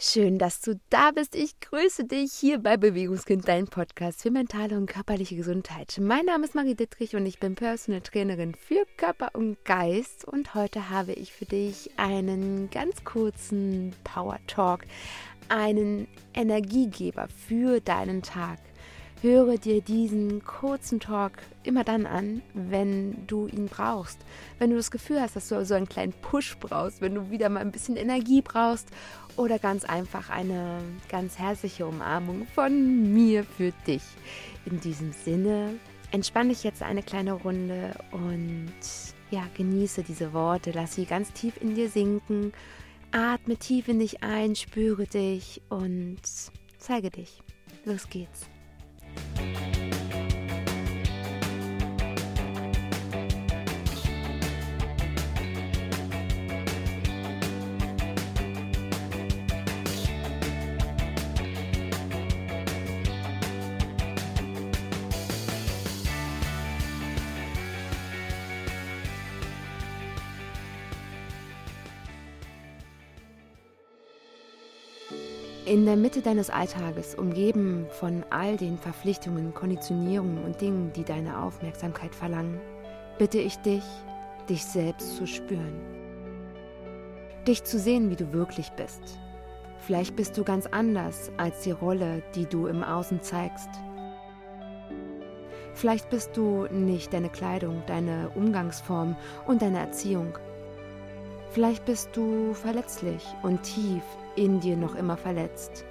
Schön, dass du da bist. Ich grüße dich hier bei Bewegungskind, dein Podcast für mentale und körperliche Gesundheit. Mein Name ist Marie Dittrich und ich bin Personal Trainerin für Körper und Geist. Und heute habe ich für dich einen ganz kurzen Power Talk, einen Energiegeber für deinen Tag. Höre dir diesen kurzen Talk immer dann an, wenn du ihn brauchst. Wenn du das Gefühl hast, dass du so einen kleinen Push brauchst, wenn du wieder mal ein bisschen Energie brauchst oder ganz einfach eine ganz herzliche Umarmung von mir für dich. In diesem Sinne, entspann dich jetzt eine kleine Runde und ja, genieße diese Worte, lass sie ganz tief in dir sinken. Atme tief in dich ein, spüre dich und zeige dich. Los geht's. In der Mitte deines Alltages, umgeben von all den Verpflichtungen, Konditionierungen und Dingen, die deine Aufmerksamkeit verlangen, bitte ich dich, dich selbst zu spüren. Dich zu sehen, wie du wirklich bist. Vielleicht bist du ganz anders als die Rolle, die du im Außen zeigst. Vielleicht bist du nicht deine Kleidung, deine Umgangsform und deine Erziehung. Vielleicht bist du verletzlich und tief in dir noch immer verletzt.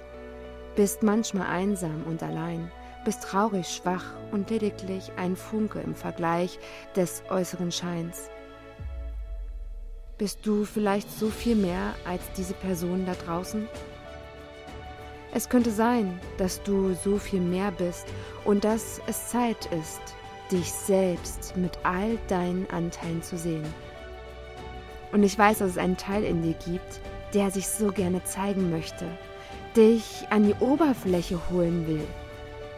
Bist manchmal einsam und allein, bist traurig, schwach und lediglich ein Funke im Vergleich des äußeren Scheins. Bist du vielleicht so viel mehr als diese Person da draußen? Es könnte sein, dass du so viel mehr bist und dass es Zeit ist, dich selbst mit all deinen Anteilen zu sehen. Und ich weiß, dass es einen Teil in dir gibt, der sich so gerne zeigen möchte, dich an die Oberfläche holen will,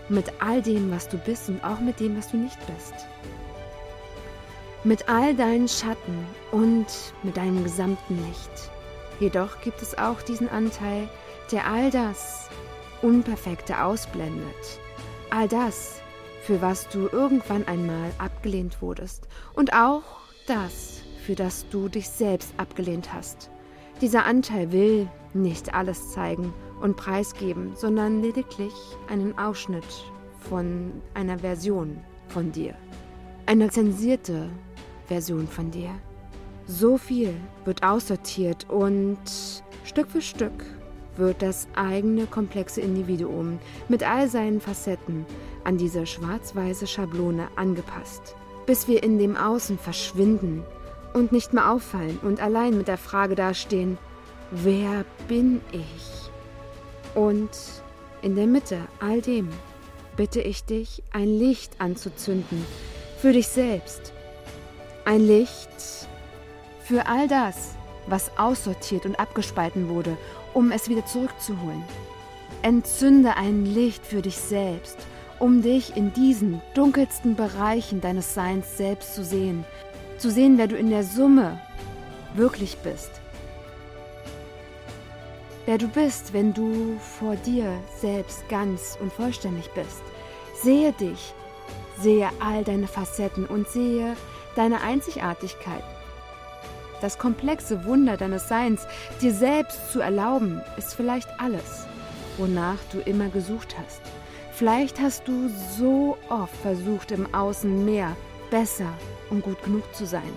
mit all dem, was du bist und auch mit dem, was du nicht bist. Mit all deinen Schatten und mit deinem gesamten Licht. Jedoch gibt es auch diesen Anteil, der all das Unperfekte ausblendet. All das, für was du irgendwann einmal abgelehnt wurdest. Und auch das, für das du dich selbst abgelehnt hast. Dieser Anteil will nicht alles zeigen und preisgeben, sondern lediglich einen Ausschnitt von einer Version von dir. Eine zensierte Version von dir. So viel wird aussortiert und Stück für Stück wird das eigene komplexe Individuum mit all seinen Facetten an diese schwarz-weiße Schablone angepasst, bis wir in dem Außen verschwinden und nicht mehr auffallen und allein mit der Frage dastehen, wer bin ich? Und in der Mitte all dem bitte ich dich, ein Licht anzuzünden für dich selbst. Ein Licht für all das, was aussortiert und abgespalten wurde, um es wieder zurückzuholen. Entzünde ein Licht für dich selbst, um dich in diesen dunkelsten Bereichen deines Seins selbst zu sehen, zu sehen, wer du in der Summe wirklich bist. Wer du bist, wenn du vor dir selbst ganz und vollständig bist. Sehe dich, sehe all deine Facetten und sehe deine Einzigartigkeit. Das komplexe Wunder deines Seins, dir selbst zu erlauben, ist vielleicht alles, wonach du immer gesucht hast. Vielleicht hast du so oft versucht, im Außen mehr, besser um gut genug zu sein.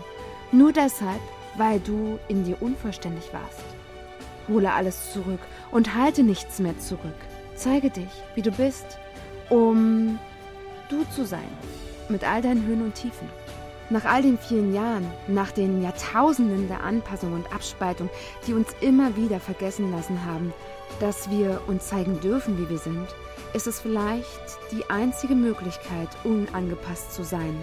Nur deshalb, weil du in dir unvollständig warst. Hole alles zurück und halte nichts mehr zurück. Zeige dich, wie du bist, um du zu sein, mit all deinen Höhen und Tiefen. Nach all den vielen Jahren, nach den Jahrtausenden der Anpassung und Abspaltung, die uns immer wieder vergessen lassen haben, dass wir uns zeigen dürfen, wie wir sind, ist es vielleicht die einzige Möglichkeit, unangepasst zu sein,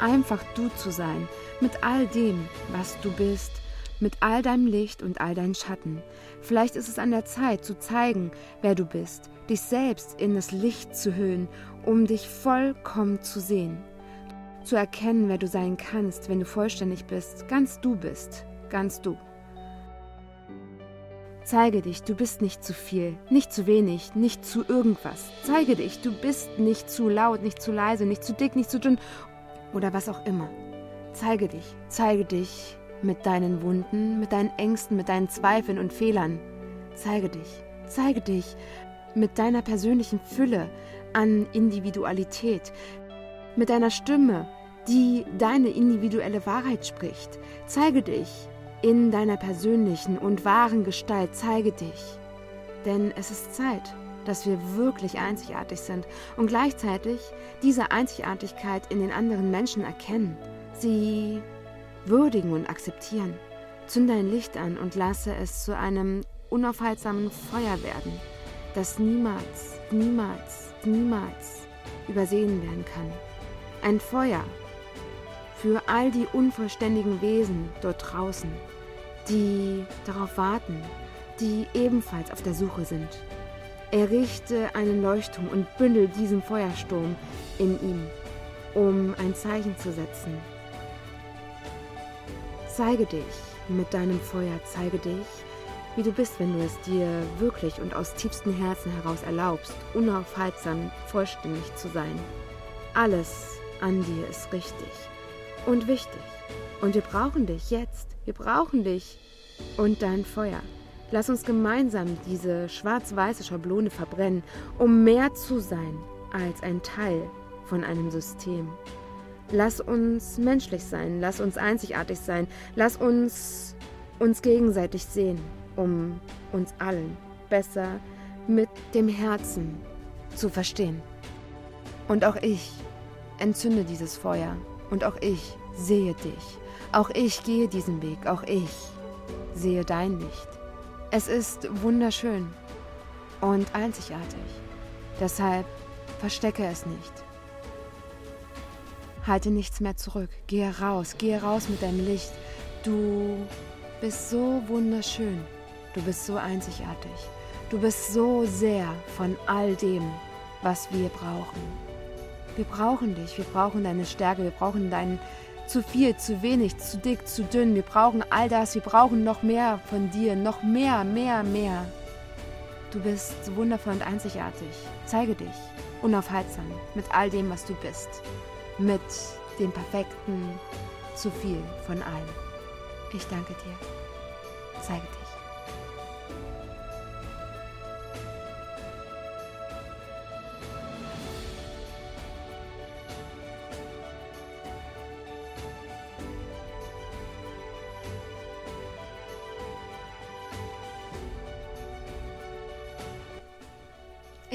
einfach du zu sein, mit all dem, was du bist, mit all deinem Licht und all deinen Schatten. Vielleicht ist es an der Zeit zu zeigen, wer du bist, dich selbst in das Licht zu hüllen, um dich vollkommen zu sehen. Zu erkennen, wer du sein kannst, wenn du vollständig bist, ganz du bist, ganz du. Zeige dich, du bist nicht zu viel, nicht zu wenig, nicht zu irgendwas. Zeige dich, du bist nicht zu laut, nicht zu leise, nicht zu dick, nicht zu dünn oder was auch immer. Zeige dich, zeige dich mit deinen Wunden, mit deinen Ängsten, mit deinen Zweifeln und Fehlern. Zeige dich, zeige dich mit deiner persönlichen Fülle an Individualität, mit deiner Stimme, die deine individuelle Wahrheit spricht. Zeige dich in deiner persönlichen und wahren Gestalt, zeige dich. Denn es ist Zeit, dass wir wirklich einzigartig sind und gleichzeitig diese Einzigartigkeit in den anderen Menschen erkennen, sie würdigen und akzeptieren. Zünde ein Licht an und lasse es zu einem unaufhaltsamen Feuer werden, das niemals, niemals, niemals übersehen werden kann. Ein Feuer für all die unvollständigen Wesen dort draußen, die darauf warten, die ebenfalls auf der Suche sind. Errichte einen Leuchtturm und bündel diesen Feuersturm in ihm, um ein Zeichen zu setzen. Zeige dich mit deinem Feuer, zeige dich, wie du bist, wenn du es dir wirklich und aus tiefstem Herzen heraus erlaubst, unaufhaltsam vollständig zu sein. Alles an dir ist richtig und wichtig. Und wir brauchen dich jetzt. Wir brauchen dich und dein Feuer. Lass uns gemeinsam diese schwarz-weiße Schablone verbrennen, um mehr zu sein als ein Teil von einem System. Lass uns menschlich sein, lass uns einzigartig sein, lass uns uns gegenseitig sehen, um uns allen besser mit dem Herzen zu verstehen. Und auch ich entzünde dieses Feuer und auch ich sehe dich. Auch ich gehe diesen Weg, auch ich sehe dein Licht. Es ist wunderschön und einzigartig. Deshalb verstecke es nicht. Halte nichts mehr zurück. Gehe raus, gehe raus mit deinem Licht. Du bist so wunderschön. Du bist so einzigartig. Du bist so sehr von all dem, was wir brauchen. Wir brauchen dich, wir brauchen deine Stärke, wir brauchen deinen zu viel, zu wenig, zu dick, zu dünn. Wir brauchen all das. Wir brauchen noch mehr von dir. Noch mehr, mehr, mehr. Du bist wundervoll und einzigartig. Zeige dich unaufhaltsam mit all dem, was du bist. Mit dem perfekten zu viel von allem. Ich danke dir. Zeige dich.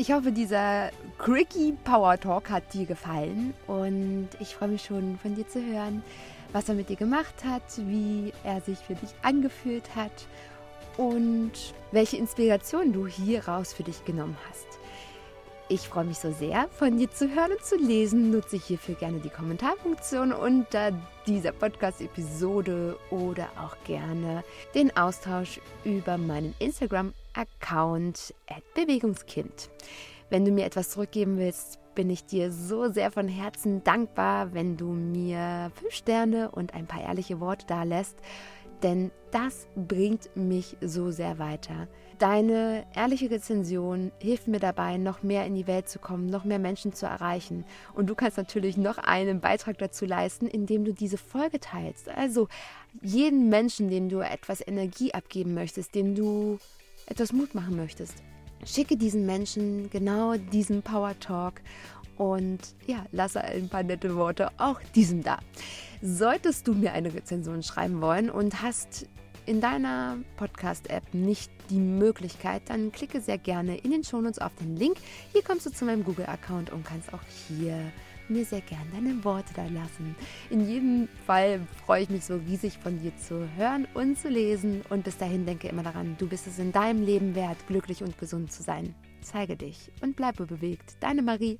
Ich hoffe, dieser Cricky Power Talk hat dir gefallen und ich freue mich schon von dir zu hören, was er mit dir gemacht hat, wie er sich für dich angefühlt hat und welche Inspiration du hier raus für dich genommen hast. Ich freue mich so sehr, von dir zu hören und zu lesen. Nutze ich hierfür gerne die Kommentarfunktion unter dieser Podcast-Episode oder auch gerne den Austausch über meinen Instagram Account Bewegungskind. Wenn du mir etwas zurückgeben willst, bin ich dir so sehr von Herzen dankbar, wenn du mir fünf Sterne und ein paar ehrliche Worte da lässt, denn das bringt mich so sehr weiter. Deine ehrliche Rezension hilft mir dabei, noch mehr in die Welt zu kommen, noch mehr Menschen zu erreichen. Und du kannst natürlich noch einen Beitrag dazu leisten, indem du diese Folge teilst. Also jeden Menschen, dem du etwas Energie abgeben möchtest, dem du etwas Mut machen möchtest, schicke diesen Menschen genau diesen Power Talk und ja, lasse ein paar nette Worte auch diesem da. Solltest du mir eine Rezension schreiben wollen und hast in deiner Podcast-App nicht die Möglichkeit, dann klicke sehr gerne in den Shownotes auf den Link. Hier kommst du zu meinem Google-Account und kannst auch hier mir sehr gerne deine Worte da lassen. In jedem Fall freue ich mich so riesig von dir zu hören und zu lesen. Und bis dahin denke immer daran, du bist es in deinem Leben wert, glücklich und gesund zu sein. Zeige dich und bleibe bewegt. Deine Marie.